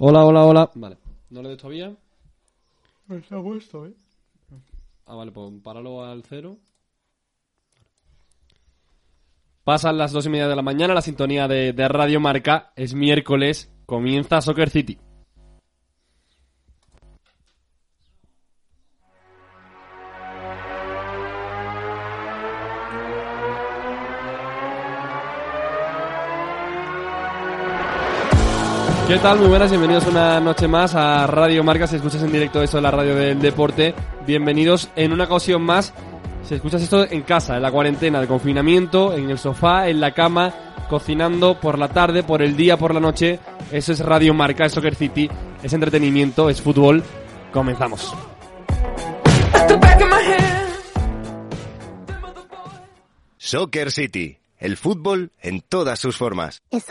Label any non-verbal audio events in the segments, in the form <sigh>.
Hola, hola, hola. Vale. ¿No le des todavía? Está puesto, ¿eh? Ah, vale, pues páralo al cero. Pasan las dos y media de la mañana, la sintonía de, de Radio Marca. Es miércoles, comienza Soccer City. ¿Qué tal? Muy buenas, bienvenidos una noche más a Radio Marca. Si escuchas en directo esto de la radio del deporte, bienvenidos en una ocasión más. Si escuchas esto en casa, en la cuarentena, de confinamiento, en el sofá, en la cama, cocinando por la tarde, por el día, por la noche, eso es Radio Marca, es Soccer City, es entretenimiento, es fútbol. Comenzamos. Soccer City, el fútbol en todas sus formas. It's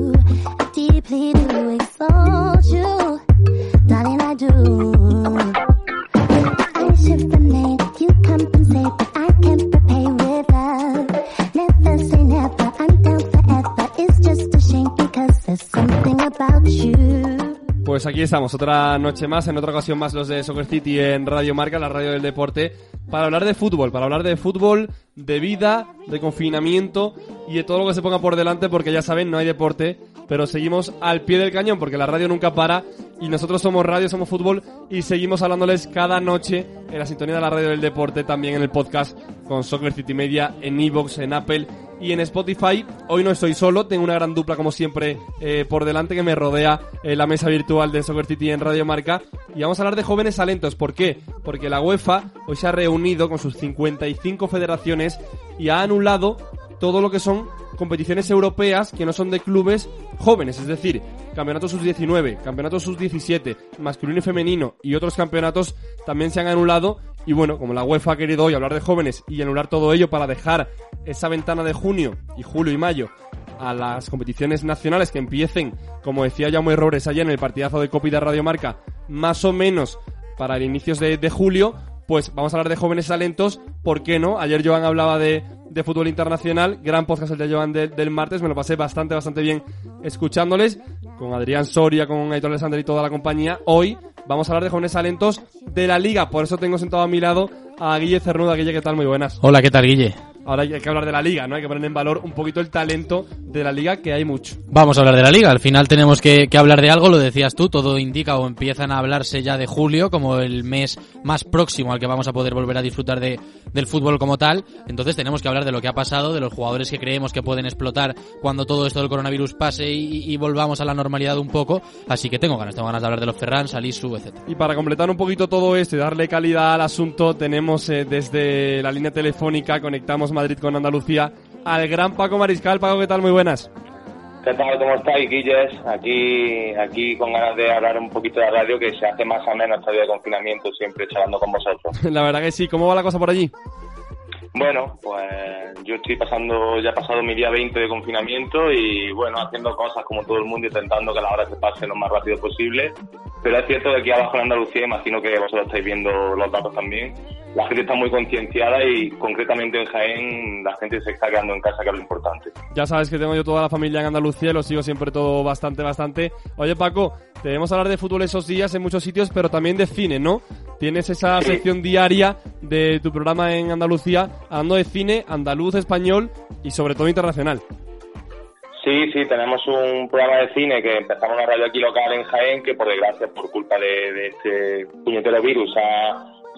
aquí estamos, otra noche más, en otra ocasión más los de Soccer City en Radio Marca, la radio del deporte, para hablar de fútbol, para hablar de fútbol, de vida, de confinamiento y de todo lo que se ponga por delante, porque ya saben, no hay deporte, pero seguimos al pie del cañón, porque la radio nunca para y nosotros somos radio, somos fútbol y seguimos hablándoles cada noche en la sintonía de la radio del deporte, también en el podcast con Soccer City Media, en Evox, en Apple y en Spotify. Hoy no estoy solo, tengo una gran dupla como siempre eh, por delante que me rodea eh, la mesa virtual de Soccer City en Radio Marca. Y vamos a hablar de jóvenes talentos. ¿Por qué? Porque la UEFA hoy se ha reunido con sus 55 federaciones y ha anulado todo lo que son competiciones europeas que no son de clubes jóvenes, es decir, campeonatos sub-19, campeonatos sub-17, masculino y femenino y otros campeonatos también se han anulado y bueno, como la UEFA ha querido hoy hablar de jóvenes y anular todo ello para dejar esa ventana de junio y julio y mayo a las competiciones nacionales que empiecen, como decía Jaume Robres ayer en el partidazo de Copi de Radio Marca, más o menos para el inicios de, de julio, pues vamos a hablar de jóvenes talentos, ¿por qué no? Ayer Joan hablaba de, de fútbol internacional, gran podcast el de Joan de- del martes, me lo pasé bastante, bastante bien escuchándoles, con Adrián Soria, con Aitor Alexander y toda la compañía. Hoy vamos a hablar de jóvenes talentos de la liga, por eso tengo sentado a mi lado a Guille Cernuda. Guille, ¿qué tal? Muy buenas. Hola, ¿qué tal, Guille? Ahora hay que hablar de la liga, ¿no? Hay que poner en valor un poquito el talento de la liga, que hay mucho. Vamos a hablar de la liga. Al final tenemos que, que hablar de algo, lo decías tú, todo indica o empiezan a hablarse ya de julio como el mes más próximo al que vamos a poder volver a disfrutar de, del fútbol como tal. Entonces tenemos que hablar de lo que ha pasado, de los jugadores que creemos que pueden explotar cuando todo esto del coronavirus pase y, y volvamos a la normalidad un poco. Así que tengo ganas, tengo ganas de hablar de los Ferran, Salisu, etc. Y para completar un poquito todo esto y darle calidad al asunto, tenemos eh, desde la línea telefónica, conectamos Madrid con Andalucía, al gran Paco Mariscal. Paco, ¿qué tal? Muy buenas. ¿Qué tal? ¿Cómo estáis, Guilles? Aquí, aquí con ganas de hablar un poquito de radio que se hace más o menos esta vida de confinamiento, siempre charlando con vosotros. <laughs> La verdad que sí. ¿Cómo va la cosa por allí? Bueno, pues yo estoy pasando, ya he pasado mi día 20 de confinamiento y bueno, haciendo cosas como todo el mundo, intentando que la hora se pase lo más rápido posible. Pero es cierto que aquí abajo en Andalucía, imagino que vosotros estáis viendo los datos también, la gente está muy concienciada y concretamente en Jaén la gente se está quedando en casa, que es lo importante. Ya sabes que tengo yo toda la familia en Andalucía y lo sigo siempre todo bastante, bastante. Oye, Paco, debemos hablar de fútbol esos días en muchos sitios, pero también de cine, ¿no? Tienes esa Sí. sección diaria de tu programa en Andalucía, hablando de cine andaluz, español y sobre todo internacional. Sí, sí, tenemos un programa de cine que empezamos una radio aquí local en Jaén, que por desgracia, por culpa de, de este puñetero virus, se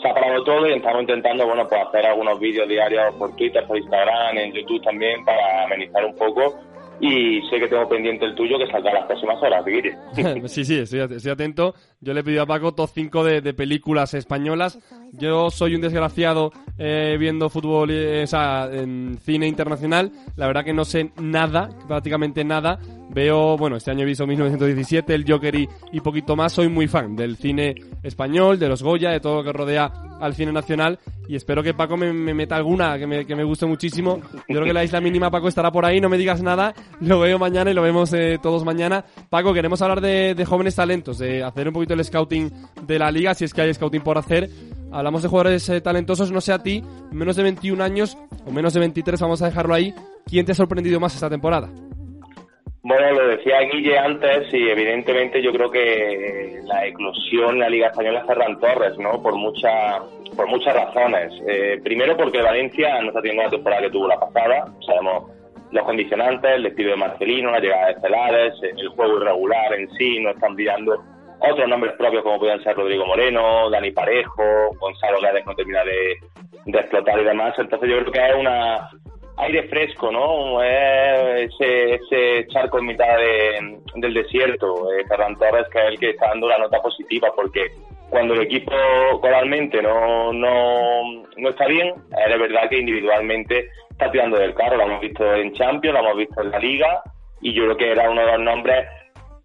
ha parado todo y estamos intentando, bueno, pues hacer algunos vídeos diarios por Twitter, por Instagram, en YouTube también, para amenizar un poco y sé que tengo pendiente el tuyo que saldrá las próximas horas, Guille. <laughs> sí, sí, estoy, estoy atento. Yo le he pedido a Paco top 5 de, películas españolas. Yo soy un desgraciado eh, viendo fútbol, eh, en cine internacional. La verdad que no sé nada, prácticamente nada. Veo, bueno, este año he visto 1917, el Joker y, y poquito más. Soy muy fan del cine español, de los Goya, de todo lo que rodea al cine nacional. Y espero que Paco me, me meta alguna que me, que me guste muchísimo. Yo creo que la isla mínima, Paco, estará por ahí. No me digas nada. Lo veo mañana y lo vemos eh, todos mañana. Paco, queremos hablar de, de jóvenes talentos, de hacer un poquito el scouting de la liga, si es que hay scouting por hacer. Hablamos de jugadores eh, talentosos, no sé a ti, menos de 21 años o menos de 23, vamos a dejarlo ahí. ¿Quién te ha sorprendido más esta temporada? Bueno, lo decía Guille antes y evidentemente yo creo que la eclosión en la Liga Española es Ferran Torres, ¿no? Por, mucha, por muchas razones. Eh, primero porque Valencia no está teniendo la temporada que tuvo la pasada. Sabemos los condicionantes, el despido de Marcelino, la llegada de Celares, el juego irregular en sí, no están brillando otros nombres propios como pueden ser Rodrigo Moreno, Dani Parejo, Gonzalo Gades no termina de, de explotar y demás. Entonces yo creo que es una aire fresco, ¿no? Es ese, ese charco en mitad de- del desierto. Eh, Ferran Torres, que es el que está dando la nota positiva, porque cuando el equipo coralmente no, no, no está bien, es verdad que individualmente está tirando del carro. Lo hemos visto en Champions, lo hemos visto en la Liga, y yo creo que era uno de los nombres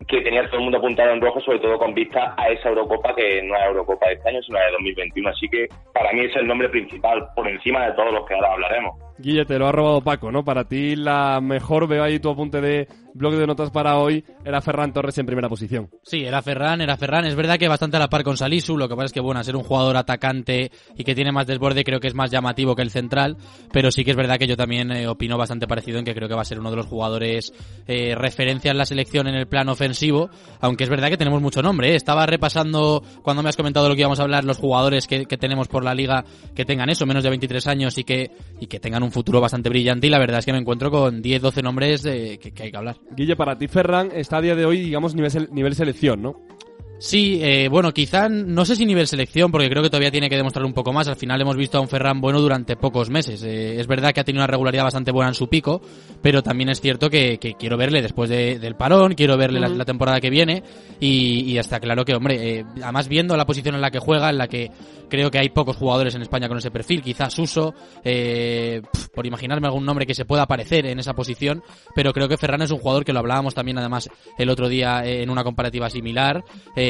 que tenía todo el mundo apuntado en rojo, sobre todo con vista a esa Eurocopa que no es Eurocopa de este año, sino la de 2021. Así que para mí es el nombre principal, por encima de todos los que ahora hablaremos. Guille, te lo ha robado Paco, ¿no? Para ti la mejor, veo ahí tu apunte de blog de notas para hoy, era Ferran Torres en primera posición. Sí, era Ferran, era Ferran. Es verdad que bastante a la par con Salisu. Lo que pasa es que, bueno, a ser un jugador atacante y que tiene más desborde, creo que es más llamativo que el central. Pero sí que es verdad que yo también eh, opino bastante parecido en que creo que va a ser uno de los jugadores eh, referencia en la selección en el plano ofensivo. Aunque es verdad que tenemos mucho nombre. ¿eh? Estaba repasando, cuando me has comentado lo que íbamos a hablar, los jugadores que, que tenemos por la liga que tengan eso, menos de 23 años y que, y que tengan un futuro bastante brillante. Y la verdad es que me encuentro con 10, 12 nombres eh, que- que hay que hablar. Guille, para ti Ferran está a día de hoy, digamos, nivel, nivel selección, ¿no? Sí, eh, bueno, quizá no sé si nivel selección, porque creo que todavía tiene que demostrar un poco más. Al final hemos visto a un Ferran bueno durante pocos meses. Eh, es verdad que ha tenido una regularidad bastante buena en su pico, pero también es cierto que, que quiero verle después de- del parón, quiero verle la, la temporada que viene y, y está claro que, hombre, eh, además viendo la posición en la que juega, en la que creo que hay pocos jugadores en España con ese perfil, quizás Uso, eh, por imaginarme algún nombre que se pueda aparecer en esa posición, pero creo que Ferran es un jugador que lo hablábamos también además el otro día eh, en una comparativa similar. Eh,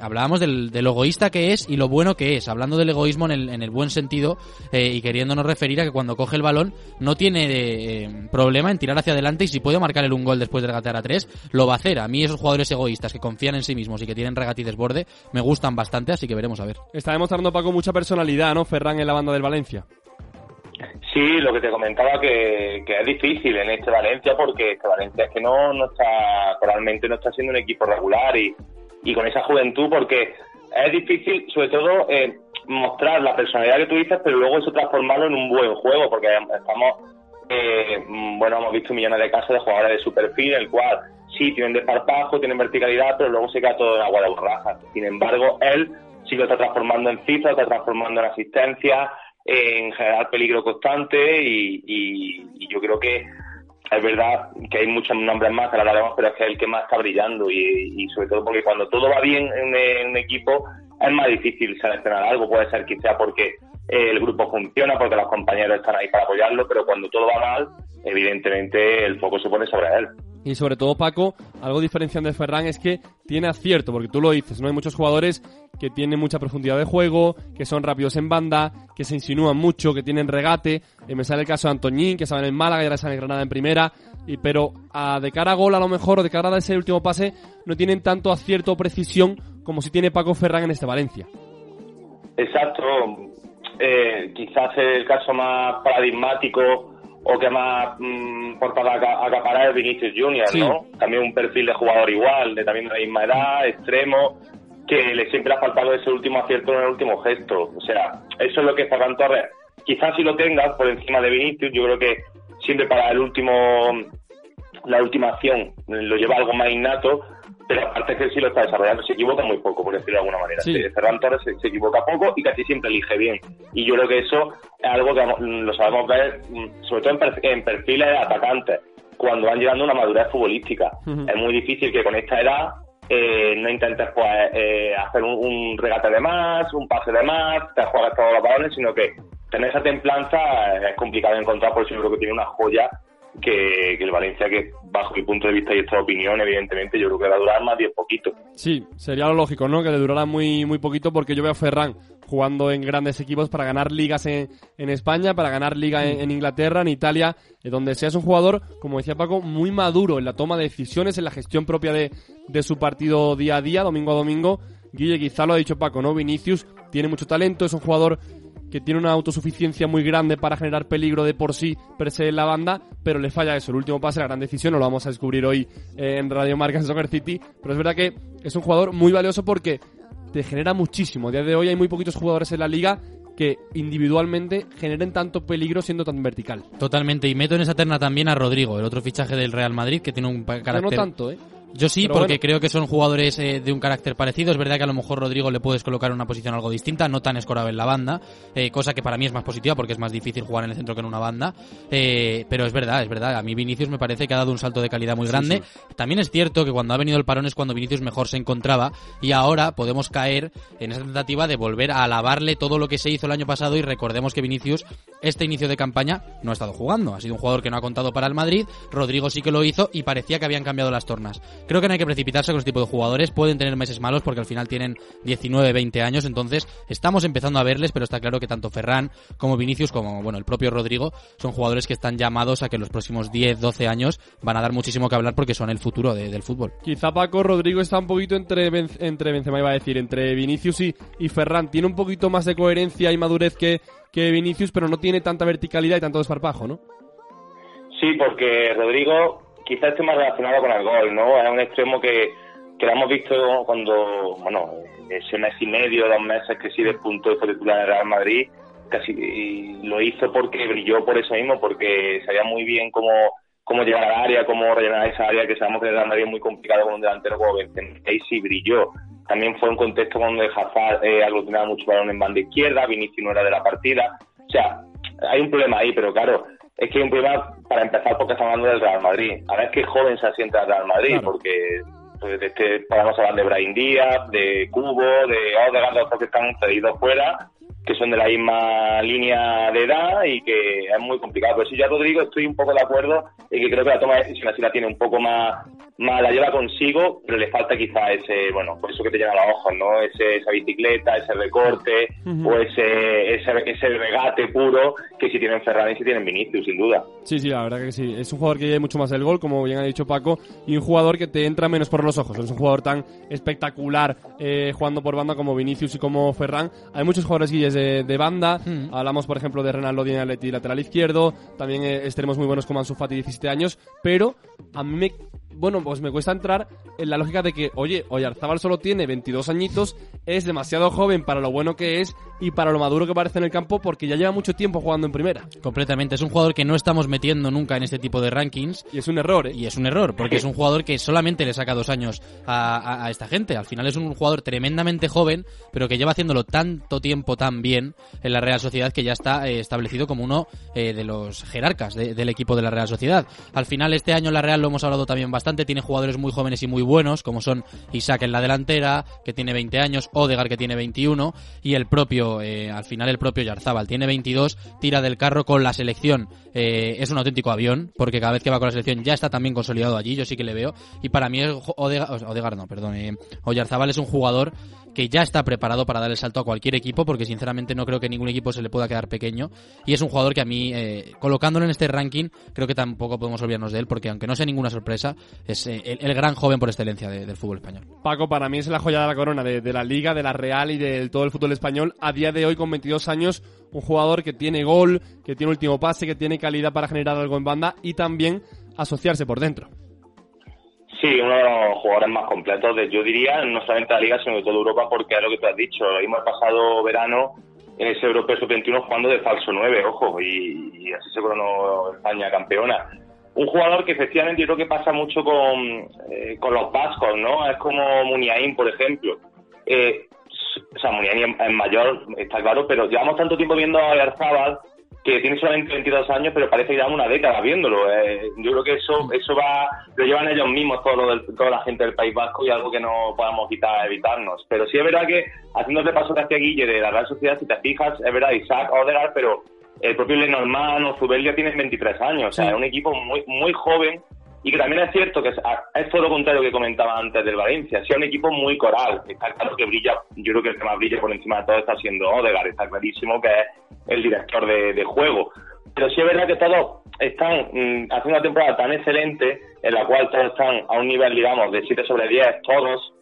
hablábamos del, de lo egoísta que es y lo bueno que es, hablando del egoísmo en el, en el buen sentido eh, y queriéndonos referir a que cuando coge el balón no tiene eh, problema en tirar hacia adelante y si puede marcarle un gol después de regatear a tres, lo va a hacer. A mí esos jugadores egoístas que confían en sí mismos y que tienen regate y desborde me gustan bastante, así que veremos a ver. Está demostrando Paco mucha personalidad, ¿no? Ferran en la banda del Valencia. Sí, lo que te comentaba que, que es difícil en este Valencia porque este Valencia es que no, no está, realmente no está siendo un equipo regular y, y con esa juventud porque es difícil sobre todo eh, mostrar la personalidad que tú dices pero luego eso transformarlo en un buen juego porque estamos, eh, mm, bueno, hemos visto millones de casos de jugadores de su perfil el cual sí tienen desparpajo, tienen verticalidad pero luego se queda todo en agua de borraja. Sin embargo, él sí lo está transformando en cifras, está transformando en asistencia, en generar peligro constante y, y- y yo creo que es verdad que hay muchos nombres más que hablaremos, pero es que es el que más está brillando y, y sobre todo porque cuando todo va bien en, en un equipo es más difícil seleccionar algo, puede ser quizá porque eh, el grupo funciona, porque los compañeros están ahí para apoyarlo, pero cuando todo va mal, evidentemente el foco se pone sobre él. Y sobre todo, Paco, algo diferenciante de Ferran es que tiene acierto, porque tú lo dices, ¿no? Hay muchos jugadores que tienen mucha profundidad de juego, que son rápidos en banda, que se insinúan mucho, que tienen regate. Eh, me sale el caso de Antoñín, que saben en Málaga y ahora saben en Granada en primera. Y, pero a, de cara a gol, a lo mejor, o de cara a ese último pase, no tienen tanto acierto o precisión como si tiene Paco Ferran en este Valencia. Exacto. Eh, quizás el caso más paradigmático o que más mm, portada a aca- acaparar es Vinicius Junior, Sí. ¿no? También un perfil de jugador igual, de también de la misma edad, extremo, que le siempre ha faltado ese último acierto en el último gesto. O sea, eso es lo que Ferran Torres, quizás si lo tengas por encima de Vinicius, yo creo que siempre para el último, la última acción lo lleva algo más innato, pero aparte es que sí lo está desarrollando, se equivoca muy poco, por decirlo de alguna manera. Sí. Ferran Torres se, se equivoca poco y casi siempre elige bien. Y yo creo que eso es algo que lo sabemos ver, mm, sobre todo en, perf- en perfiles de atacantes. cuando van llegando a una madurez futbolística. Ujú. Es muy difícil que con esta edad eh, no intentes pues eh, hacer un, un regate de más, un pase de más, te juegas todos los balones, sino que tener esa templanza es complicado de encontrar, por eso yo creo que tiene una joya que, el Valencia, que bajo mi punto de vista y esta opinión, evidentemente, yo creo que va a durar más bien poquito. Sí, sería lo lógico, ¿no? Que le durara muy, muy poquito porque yo veo a Ferran jugando en grandes equipos para ganar ligas en, en España, para ganar liga en, en Inglaterra, en Italia, eh, donde seas un jugador, como decía Paco, muy maduro en la toma de decisiones, en la gestión propia de, de su partido día a día, domingo a domingo. Guille, quizá lo ha dicho Paco, ¿no? Vinicius tiene mucho talento, es un jugador que tiene una autosuficiencia muy grande para generar peligro de por sí per se en la banda, pero le falla eso. El último pase, la gran decisión, no lo vamos a descubrir hoy eh, en Radio Marca en Soccer City, pero es verdad que es un jugador muy valioso porque te genera muchísimo. A día de hoy hay muy poquitos jugadores en la liga que individualmente generen tanto peligro siendo tan vertical. Totalmente. Y meto en esa terna también a Rodrigo, el otro fichaje del Real Madrid, que tiene un Pero carácter... no tanto, ¿eh? Yo sí, Pero porque bueno. creo que son jugadores eh, de un carácter parecido. Es verdad que a lo mejor Rodrigo le puedes colocar en una posición algo distinta, no tan escorado en la banda, eh, cosa que para mí es más positiva porque es más difícil jugar en el centro que en una banda. Eh, pero es verdad, es verdad. A mí Vinicius me parece que ha dado un salto de calidad muy grande. También es cierto que cuando ha venido el parón es cuando Vinicius mejor se encontraba y ahora podemos caer en esa tentativa de volver a alabarle todo lo que se hizo el año pasado y recordemos que Vinicius este inicio de campaña no ha estado jugando. Ha sido un jugador que no ha contado para el Madrid. Rodrigo sí que lo hizo y parecía que habían cambiado las tornas. Creo que no hay que precipitarse con este tipo de jugadores. Pueden tener meses malos porque al final tienen 19, 20 años. Entonces estamos empezando a verles, pero está claro que tanto Ferran como Vinicius, como bueno el propio Rodrigo, son jugadores que están llamados a que en los próximos 10, 12 años van a dar muchísimo que hablar porque son el futuro de- del fútbol. Quizá Paco Rodrigo está un poquito entre, Ben- entre Benzema, iba a decir, entre Vinicius y, y Ferran. Tiene un poquito más de coherencia y madurez que, que Vinicius, pero no tiene tanta verticalidad y tanto desparpajo, ¿no? Sí, porque Rodrigo quizás esté más relacionado con el gol, ¿no? Es un extremo que, que lo hemos visto cuando, bueno, ese mes y medio, dos meses que sí despuntó y fue titular en Real Madrid, casi y lo hizo porque brilló por eso mismo, porque sabía muy bien cómo, cómo llegar al área, cómo rellenar esa área, que sabemos que el Real Madrid es muy complicado con un delantero como Benzema, y sí brilló. También fue un contexto donde Hazard eh, mucho balón en banda izquierda, Vinicius no era de la partida. O sea, hay un problema ahí, pero claro, es que un problema para empezar porque estamos hablando del Real Madrid. A ver qué joven se asienta el Real Madrid, Claro. porque pues, este, podemos hablar de Brahim Díaz, de Cubo, de Odegaard, otros que están cedidos fuera, que son de la misma línea de edad y que es muy complicado. Pero sí, ya Rodrigo estoy un poco de acuerdo en que creo que la toma de decisiones sí la tiene un poco más, más la lleva consigo, pero le falta quizá ese, bueno, por eso que te llena los ojos, ¿no? Ese, esa bicicleta, ese recorte o ese, ese, ese regate puro que si tienen Ferran y si tienen Vinicius, sin duda. Sí, sí, la verdad que sí. Es un jugador que lleva mucho más el gol, como bien ha dicho Paco, y un jugador que te entra menos por los ojos. Es un jugador tan espectacular eh, jugando por banda como Vinicius y como Ferran. Hay muchos jugadores guilles de, de banda. Mm. Hablamos, por ejemplo, de Renan Lodi en Atleti, lateral izquierdo. También eh, extremos muy buenos como Ansu Fati, 17 años. Pero a mí me... Bueno, pues me cuesta entrar en la lógica de que, oye, Oyarzábal solo tiene 22 añitos, es demasiado joven para lo bueno que es y para lo maduro que parece en el campo porque ya lleva mucho tiempo jugando en primera. Completamente. Es un jugador que no estamos metiendo nunca en este tipo de rankings. Y es un error, ¿eh? Y es un error, porque es <laughs> un jugador que solamente le saca dos años a, a- a esta gente. Al final es un jugador tremendamente joven, pero que lleva haciéndolo tanto tiempo tan bien en la Real Sociedad que ya está eh, establecido como uno eh, de los jerarcas de- del equipo de la Real Sociedad. Al final este año en la Real lo hemos hablado también tiene jugadores muy jóvenes y muy buenos, como son Isaac en la delantera, que tiene 20 años, Odegar que tiene 21, y el propio, eh, al final el propio Yarzábal tiene 22, tira del carro con la selección. Eh, es un auténtico avión, porque cada vez que va con la selección ya está también consolidado allí, yo sí que le veo. Y para mí es Odegar, no, perdón, eh, es un jugador que ya está preparado para dar el salto a cualquier equipo, porque sinceramente no creo que ningún equipo se le pueda quedar pequeño. Y es un jugador que a mí, eh, colocándolo en este ranking, creo que tampoco podemos olvidarnos de él, porque aunque no sea ninguna sorpresa, es eh, el, gran joven por excelencia de- del fútbol español. Paco, para mí es la joya de la corona de, de la Liga, de la Real y de todo el fútbol español. A día de hoy, con 22 años, un jugador que tiene gol, que tiene último pase, que tiene calidad para generar algo en banda y también asociarse por dentro. Sí, uno de los jugadores más completos, de, yo diría, no solamente de la Liga, sino de toda Europa, porque es lo que tú has dicho. Lo vimos el pasado verano en ese Europeo Sub-21 jugando de falso 9, ojo, y, y así se coronó España campeona. Un jugador que efectivamente yo creo que pasa mucho con, eh, con los vascos, ¿no? Es como Muniain, por ejemplo. Eh, o sea, Muniain es mayor, está claro, pero llevamos tanto tiempo viendo a Yarzábal que tiene solamente 22 años, pero parece que lleva una década viéndolo. Eh, yo creo que eso eso va lo llevan ellos mismos, todo lo del- toda la gente del País Vasco, y algo que no podamos quitar, evitarnos. Pero sí es verdad que, haciendo el repaso que hacía Guille de la Real Sociedad, si te fijas, es verdad, Isaac, Odegaard, pero el propio Lenormand o Zubel ya tienen 23 años. O sea, es un equipo muy muy joven y que también es cierto que es, es todo lo contrario que comentaba antes del Valencia. Sí, es un equipo muy coral. Está claro que brilla, yo creo que el que más brilla por encima de todo está siendo Odegaard. Está clarísimo que es el director de, de juego. Pero sí es verdad que todos están mm, haciendo una temporada tan excelente en la cual todos están a un nivel, digamos, de 7 sobre 10, todos.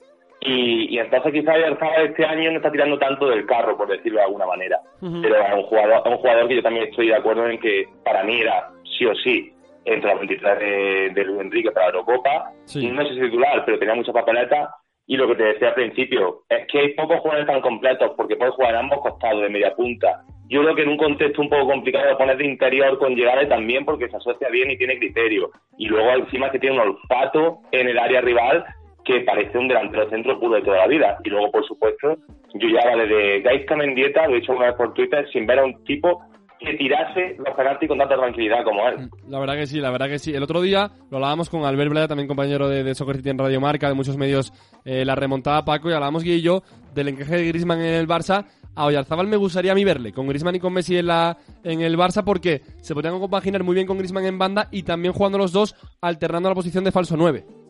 Y, y entonces quizás el este año no está tirando tanto del carro, por decirlo de alguna manera. Pero es un jugador, es un jugador que yo también estoy de acuerdo en que para mí era sí o sí entre los 23 de, de Luis Enrique para la Eurocopa. Sí. No sé si titular, pero tenía mucha papeleta. Y lo que te decía al principio, es que hay pocos jugadores tan completos porque puedes jugar en ambos costados de media punta. Yo creo que en un contexto un poco complicado lo pones de interior con llegada también porque se asocia bien y tiene criterio. Y luego encima que tiene un olfato en el área rival que parece un delantero centro puro de toda la vida. Y luego, por supuesto, yo ya vale de Gaisca Mendieta, lo he dicho una vez por Twitter, sin ver a un tipo que tirase los penaltis con tanta tranquilidad como él. La verdad que sí, la verdad que sí. El otro día lo hablábamos con Albert Bleda, también compañero de, Soccer City en Radio Marca, de muchos medios, eh, la remontada Paco, y hablábamos Guille y yo del encaje de Griezmann en el Barça. A Oyarzábal me gustaría a mí verle, con Griezmann y con Messi en, la, en el Barça, porque se podrían compaginar muy bien con Griezmann en banda y también jugando los dos, alternando la posición de falso 9.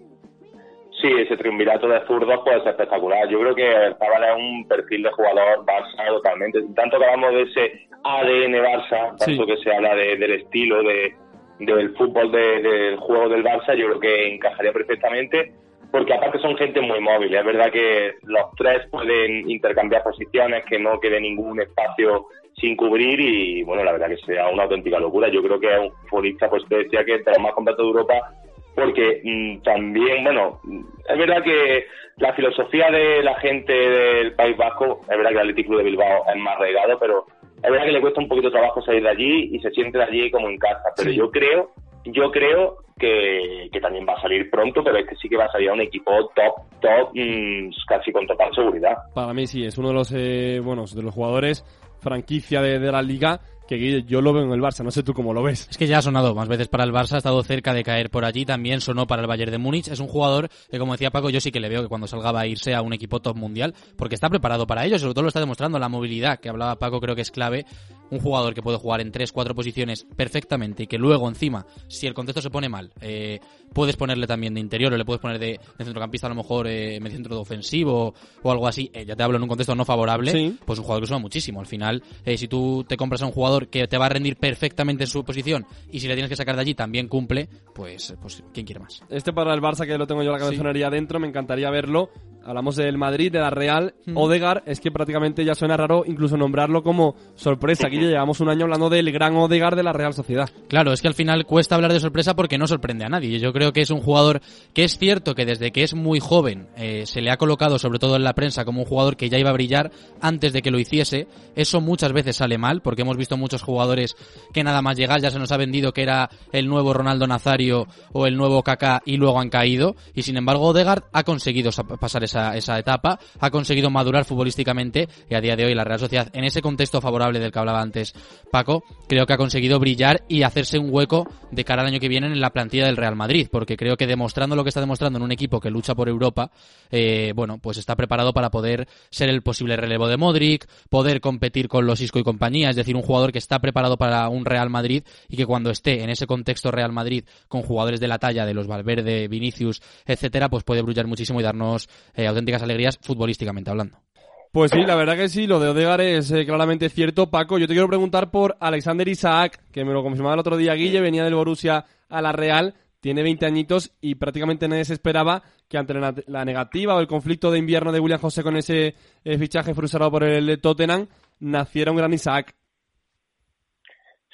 Sí, ese triunvirato de zurdos puede ser espectacular. Yo creo que Zabal es un perfil de jugador Barça totalmente. Tanto que hablamos de ese ADN Barça, tanto Sí. que se habla de- del estilo de, del fútbol de- del juego del Barça, yo creo que encajaría perfectamente. Porque aparte son gente muy móvil. Es verdad que los tres pueden intercambiar posiciones, que no quede ningún espacio sin cubrir y bueno, la verdad que sea una auténtica locura. Yo creo que es un futbolista, pues te decía que es los más completos de Europa porque mm, también, bueno, es verdad que la filosofía de la gente del País Vasco, es verdad que el Athletic Club de Bilbao es más regado, pero es verdad que le cuesta un poquito de trabajo salir de allí y se siente de allí como en casa. Pero Sí. yo creo, yo creo que, que también va a salir pronto, pero es que sí que va a salir a un equipo top, top, mm, casi con total seguridad. Para mí sí, es uno de los, eh, bueno, de los jugadores franquicia de, de la liga yo lo veo en el Barça, no sé tú cómo lo ves. Es que ya ha sonado más veces para el Barça, ha estado cerca de caer por allí, también sonó para el Bayern de Múnich. Es un jugador que, como decía Paco, yo sí que le veo que cuando salga va a irse a un equipo top mundial, porque está preparado para ello, sobre todo lo está demostrando. La movilidad que hablaba Paco creo que es clave. Un jugador que puede jugar en tres, cuatro posiciones perfectamente y que luego encima, si el contexto se pone mal, eh, puedes ponerle también de interior o le puedes poner de, de centrocampista a lo mejor eh, medio centro de ofensivo o algo así. Eh, ya te hablo en un contexto no favorable, Sí. pues un jugador que suma muchísimo. Al final, eh, si tú te compras a un jugador que te va a rendir perfectamente en su posición y si le tienes que sacar de allí también cumple, pues, pues ¿quién quiere más? Este para el Barça, que lo tengo yo la cabezonería dentro, me encantaría verlo. Hablamos del Madrid, de la Real. Hmm. Odegar, es que prácticamente ya suena raro incluso nombrarlo como sorpresa. Aquí llevamos un año hablando del gran Odegar de la Real Sociedad. Claro, es que al final cuesta hablar de sorpresa porque no sorprende a nadie. Yo creo que es un jugador que es cierto que desde que es muy joven eh, se le ha colocado, sobre todo en la prensa, como un jugador que ya iba a brillar antes de que lo hiciese. Eso muchas veces sale mal porque hemos visto muchos jugadores que nada más llegar ya se nos ha vendido que era el nuevo Ronaldo Nazario o el nuevo Kaká y luego han caído. Y sin embargo, Odegaard ha conseguido sa- pasar esa, esa etapa, ha conseguido madurar futbolísticamente y a día de hoy la Real Sociedad, en ese contexto favorable del que hablaba antes Paco, creo que ha conseguido brillar y hacerse un hueco de cara al año que viene en la plantilla del Real Madrid, porque creo que demostrando lo que está demostrando en un equipo que lucha por Europa, eh, bueno, pues está preparado para poder ser el posible relevo de Modric, poder competir con los Isco y compañía, es decir, un jugador que está preparado para un Real Madrid y que cuando esté en ese contexto Real Madrid con jugadores de la talla de los Valverde, Vinicius, etcétera, pues puede brillar muchísimo y darnos eh, auténticas alegrías futbolísticamente hablando. Pues sí, la verdad que sí, lo de Odegar es eh, claramente cierto. Paco, yo te quiero preguntar por Alexander Isaac, que me lo confirmaba el otro día Guille, venía del Borussia a la Real, tiene 20 añitos y prácticamente nadie se esperaba que ante la, negativa o el conflicto de invierno de William José con ese eh, fichaje frustrado por el Tottenham, naciera un gran Isaac.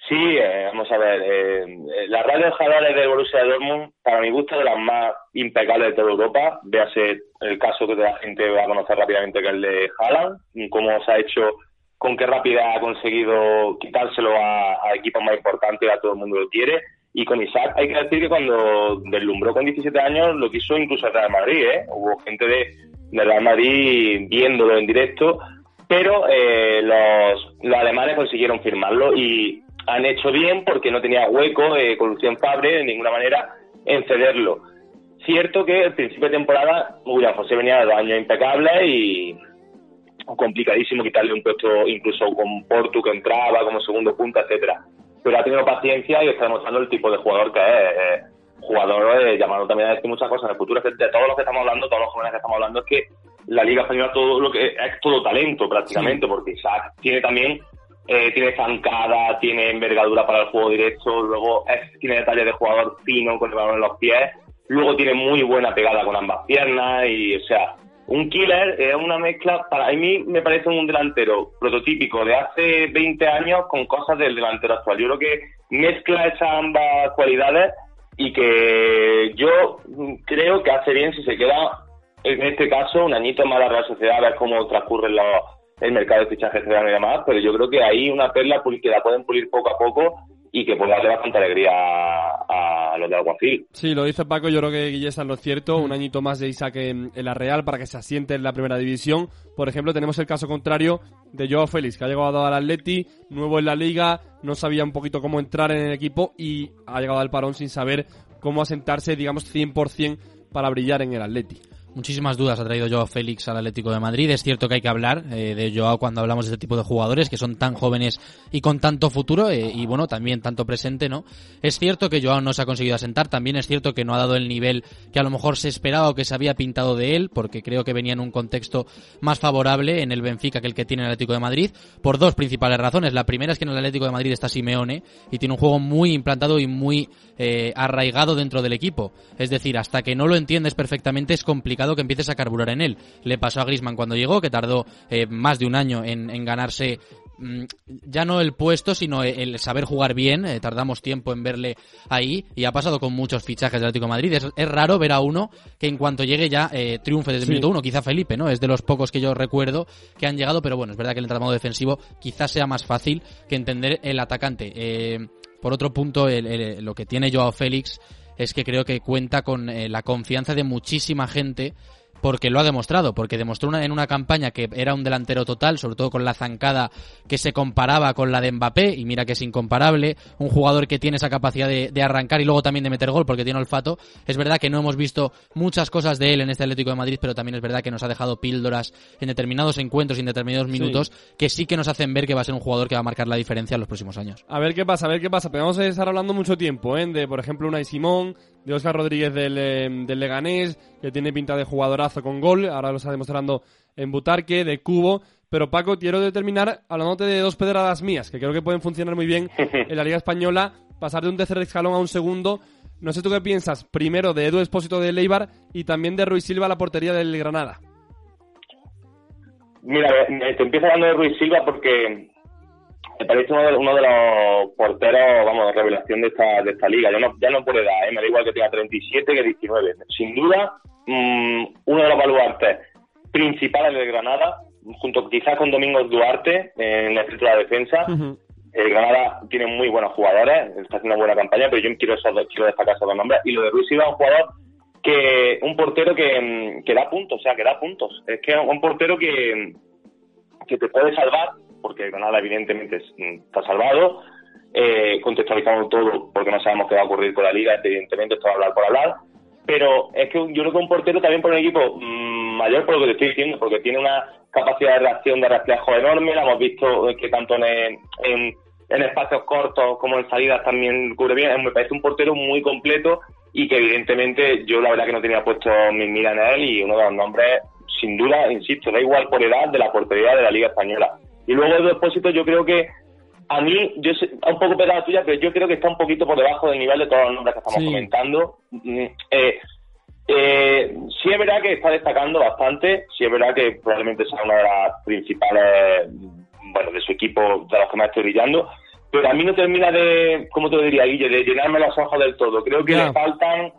Sí, eh, vamos a ver. Eh, la radio Jadales del Borussia Dortmund, para mi gusto, de las más impecables de toda Europa. Véase el caso que la gente va a conocer rápidamente, que es el de Haaland, cómo se ha hecho, con qué rapidez ha conseguido quitárselo a, a equipos más importantes, a todo el mundo lo quiere. Y con Isaac hay que decir que cuando deslumbró con 17 años lo quiso incluso Real Madrid, ¿eh? Hubo gente de, de Real Madrid viéndolo en directo, pero eh, los alemanes consiguieron firmarlo y han hecho bien porque no tenía hueco eh, con Lucien Fabre de ninguna manera en cederlo. Cierto que el principio de temporada William José venía de dos años impecables y complicadísimo quitarle un puesto incluso con Portu que entraba como segundo punta, etcétera. Pero ha tenido paciencia y está demostrando el tipo de jugador que es. eh, jugador eh, llamado también a decir muchas cosas en el futuro. De todos los que estamos hablando, todos los jóvenes que estamos hablando, es que la Liga Española todo lo que es todo talento prácticamente, porque Isaac tiene también eh, tiene zancada, tiene envergadura para el juego directo, luego es, tiene detalles de jugador fino con el balón en los pies, luego tiene muy buena pegada con ambas piernas y, o sea, un killer es una mezcla, para mí me parece un delantero prototípico de hace 20 años con cosas del delantero actual. Yo creo que mezcla esas ambas cualidades y que yo creo que hace bien si se queda, en este caso, un añito más la Real Sociedad, a ver cómo transcurre los, el mercado de fichajes verano y demás, pero yo creo que hay una perla que la pueden pulir poco a poco y que puede darle bastante alegría a, a los de Alguacil. Sí, lo dice Paco, yo creo que Guille está en lo cierto. Un añito más de Isaac en, en la Real para que se asiente en la primera división. Por ejemplo, tenemos el caso contrario de Joao Félix, que ha llegado al Atleti, nuevo en la liga, no sabía un poquito cómo entrar en el equipo y ha llegado al parón sin saber cómo asentarse, digamos, 100% para brillar en el Atleti. Muchísimas dudas ha traído Joao Félix al Atlético de Madrid. Es cierto que hay que hablar eh, de Joao cuando hablamos de este tipo de jugadores que son tan jóvenes y con tanto futuro eh, y bueno, también tanto presente, ¿no? Es cierto que Joao no se ha conseguido asentar, también es cierto que no ha dado el nivel que a lo mejor se esperaba o que se había pintado de él, porque creo que venía en un contexto más favorable en el Benfica que el que tiene el Atlético de Madrid, por dos principales razones. La primera es que en el Atlético de Madrid está Simeone y tiene un juego muy implantado y muy eh, arraigado dentro del equipo. Es decir, hasta que no lo entiendes perfectamente es complicado que empieces a carburar en él. Le pasó a Griezmann cuando llegó, que tardó eh, más de un año en, en ganarse mm, ya no el puesto, sino el saber jugar bien. eh, tardamos tiempo en verle ahí y ha pasado con muchos fichajes del Atlético de Madrid. Es, es raro ver a uno que en cuanto llegue ya eh, triunfe desde el Sí. minuto uno. Quizá Felipe, ¿no? Es de los pocos que yo recuerdo que han llegado, pero bueno, es verdad que el entramado defensivo quizás sea más fácil que entender el atacante. Eh, por otro punto, el- el- lo que tiene Joao Félix es que creo que cuenta con eh, la confianza de muchísima gente porque lo ha demostrado, porque demostró una- en una campaña que era un delantero total, sobre todo con la zancada que se comparaba con la de Mbappé, y mira que es incomparable, un jugador que tiene esa capacidad de, de arrancar y luego también de meter gol porque tiene olfato. Es verdad que no hemos visto muchas cosas de él en este Atlético de Madrid, pero también es verdad que nos ha dejado píldoras en determinados encuentros y en determinados minutos que sí que nos hacen ver que va a ser un jugador que va a marcar la diferencia en los próximos años. A ver qué pasa, a ver qué pasa. Pero vamos a estar hablando mucho tiempo, ¿eh? De, por ejemplo, Unai Simón, de Oscar Rodríguez del, eh, del Leganés, que tiene pinta de jugadorazo con gol, ahora lo está demostrando en Butarque, de Cubo. Pero Paco, quiero terminar hablándote de dos pedradas mías, que creo que pueden funcionar muy bien <laughs> en la Liga Española, pasar de un tercer escalón a un segundo. No sé tú qué piensas, primero de Edu Espósito de Leibar y también de Ruiz Silva a la portería del Granada. Mira, te empiezo hablando de Ruiz Silva porque me parece uno de, uno de los porteros, vamos, de revelación de esta, de esta liga. Yo no, ya no por edad, ¿eh? me da igual que tenga 37 que 19. Sin duda, mm, uno de los baluartes principales del Granada, junto quizás con Domingos Duarte en el centro de la defensa. El Granada tiene muy buenos jugadores, está haciendo una buena campaña, pero yo quiero, esos dos- quiero destacar esos dos nombres. Y lo de Ruiz Silva un jugador que, un portero que, que da puntos, o sea, que da puntos. Es que es un portero que, que te puede salvar, porque el Granada evidentemente mm, está salvado, eh, contextualizando todo, porque no sabemos qué va a ocurrir con la liga, evidentemente esto va a hablar por hablar, pero es que yo creo que un portero también por un equipo mm, mayor, por lo que te estoy diciendo, porque tiene una capacidad de reacción, de reflejo enorme, la hemos visto eh, que tanto en, en, en espacios cortos como en salidas también cubre bien, me parece un portero muy completo y que evidentemente yo la verdad que no tenía puesto mis miras en él y uno de los nombres, sin duda, insisto, da igual por edad de la portería de la Liga Española. Y luego Edu Expósito yo creo que a mí, yo sé, un poco pegada tuya, pero yo creo que está un poquito por debajo del nivel de todos los nombres que estamos Sí. comentando. Mm, eh, eh, sí es verdad que está destacando bastante, sí es verdad que probablemente sea una de las principales, mm, bueno, de su equipo, de los que más estoy brillando, pero a mí no termina de, ¿cómo te lo diría, Guille?, de llenarme los ojos del todo. Creo que le faltan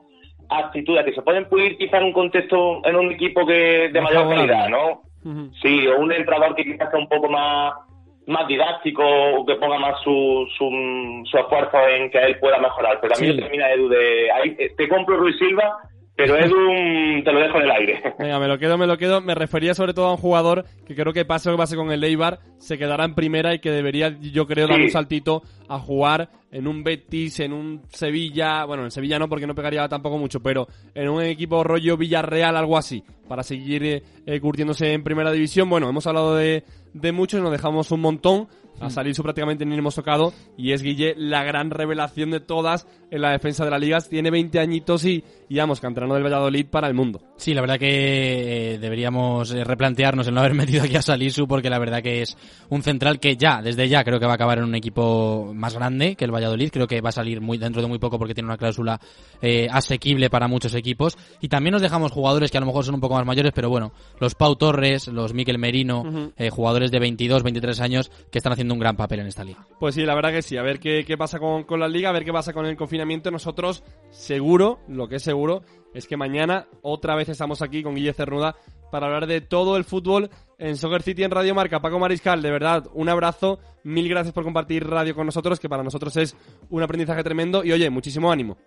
actitudes que se pueden pulir quizá en un contexto, en un equipo que de mayor calidad, ¿no? Sí, o un entrenador que quizás sea un poco más más didáctico o que ponga más su, su, su esfuerzo en que él pueda mejorar. Pero a mí Sí. termina Edu de... Ahí, eh, te compro Ruiz Silva, Pero Edu, te lo dejo en el aire. <laughs> Venga, me lo quedo, me lo quedo. Me refería sobre todo a un jugador que creo que pase lo que pase con el Eibar, se quedará en primera y que debería, yo creo, dar un saltito a jugar en un Betis, en un Sevilla, bueno, en Sevilla no porque no pegaría tampoco mucho, pero en un equipo rollo Villarreal, algo así, para seguir eh, eh, curtiéndose en primera división. Bueno, hemos hablado de, de muchos, nos dejamos un montón. A salir su prácticamente ni hemos tocado. Y es Guille la gran revelación de todas en la defensa de la liga. Tiene 20 añitos y, y vamos, canterano del Valladolid para el mundo. Sí, la verdad que eh, deberíamos eh, replantearnos el no haber <laughs> metido aquí a Salisu porque la verdad que es un central que ya, desde ya, creo que va a acabar en un equipo más grande que el Valladolid. Creo que va a salir muy dentro de muy poco porque tiene una cláusula eh, asequible para muchos equipos. Y también nos dejamos jugadores que a lo mejor son un poco más mayores, pero bueno, los Pau Torres, los Miquel Merino, Ujú. eh, jugadores de 22, 23 años que están haciendo un gran papel en esta liga. Pues sí, la verdad que sí. A ver qué, qué pasa con, con la liga, a ver qué pasa con el confinamiento. Nosotros, seguro, lo que es seguro, es que mañana otra vez estamos aquí con Guille Cernuda para hablar de todo el fútbol en Soccer City en Radio Marca. Paco Mariscal, de verdad, un abrazo. Mil gracias por compartir radio con nosotros, que para nosotros es un aprendizaje tremendo. Y oye, muchísimo ánimo.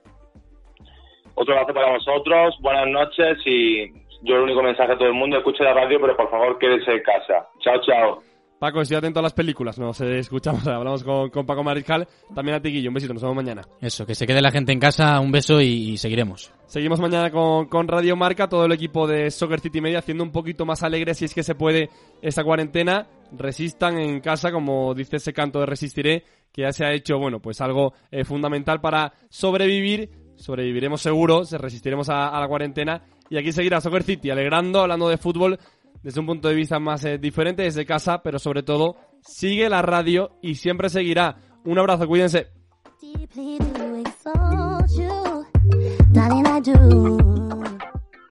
Otro abrazo para vosotros, buenas noches y yo el único mensaje a todo el mundo, escuche la radio, pero por favor quédese en casa. Chao, chao. Paco, estoy atento a las películas. Nos escuchamos, <laughs> hablamos con, con Paco Mariscal. También a ti, Guille. Un besito, nos vemos mañana. Eso, que se quede la gente en casa, un beso y, y seguiremos. Seguimos mañana con, con Radio Marca, todo el equipo de Soccer City Media haciendo un poquito más alegre si es que se puede esta cuarentena. Resistan en casa, como dice ese canto de Resistiré, que ya se ha hecho, bueno, pues algo eh, fundamental para sobrevivir. Sobreviviremos seguro, se resistiremos a, a la cuarentena. Y aquí seguirá Soccer City, alegrando, hablando de fútbol desde un punto de vista más eh, diferente, desde casa, pero sobre todo sigue la radio y siempre seguirá. Un abrazo, cuídense.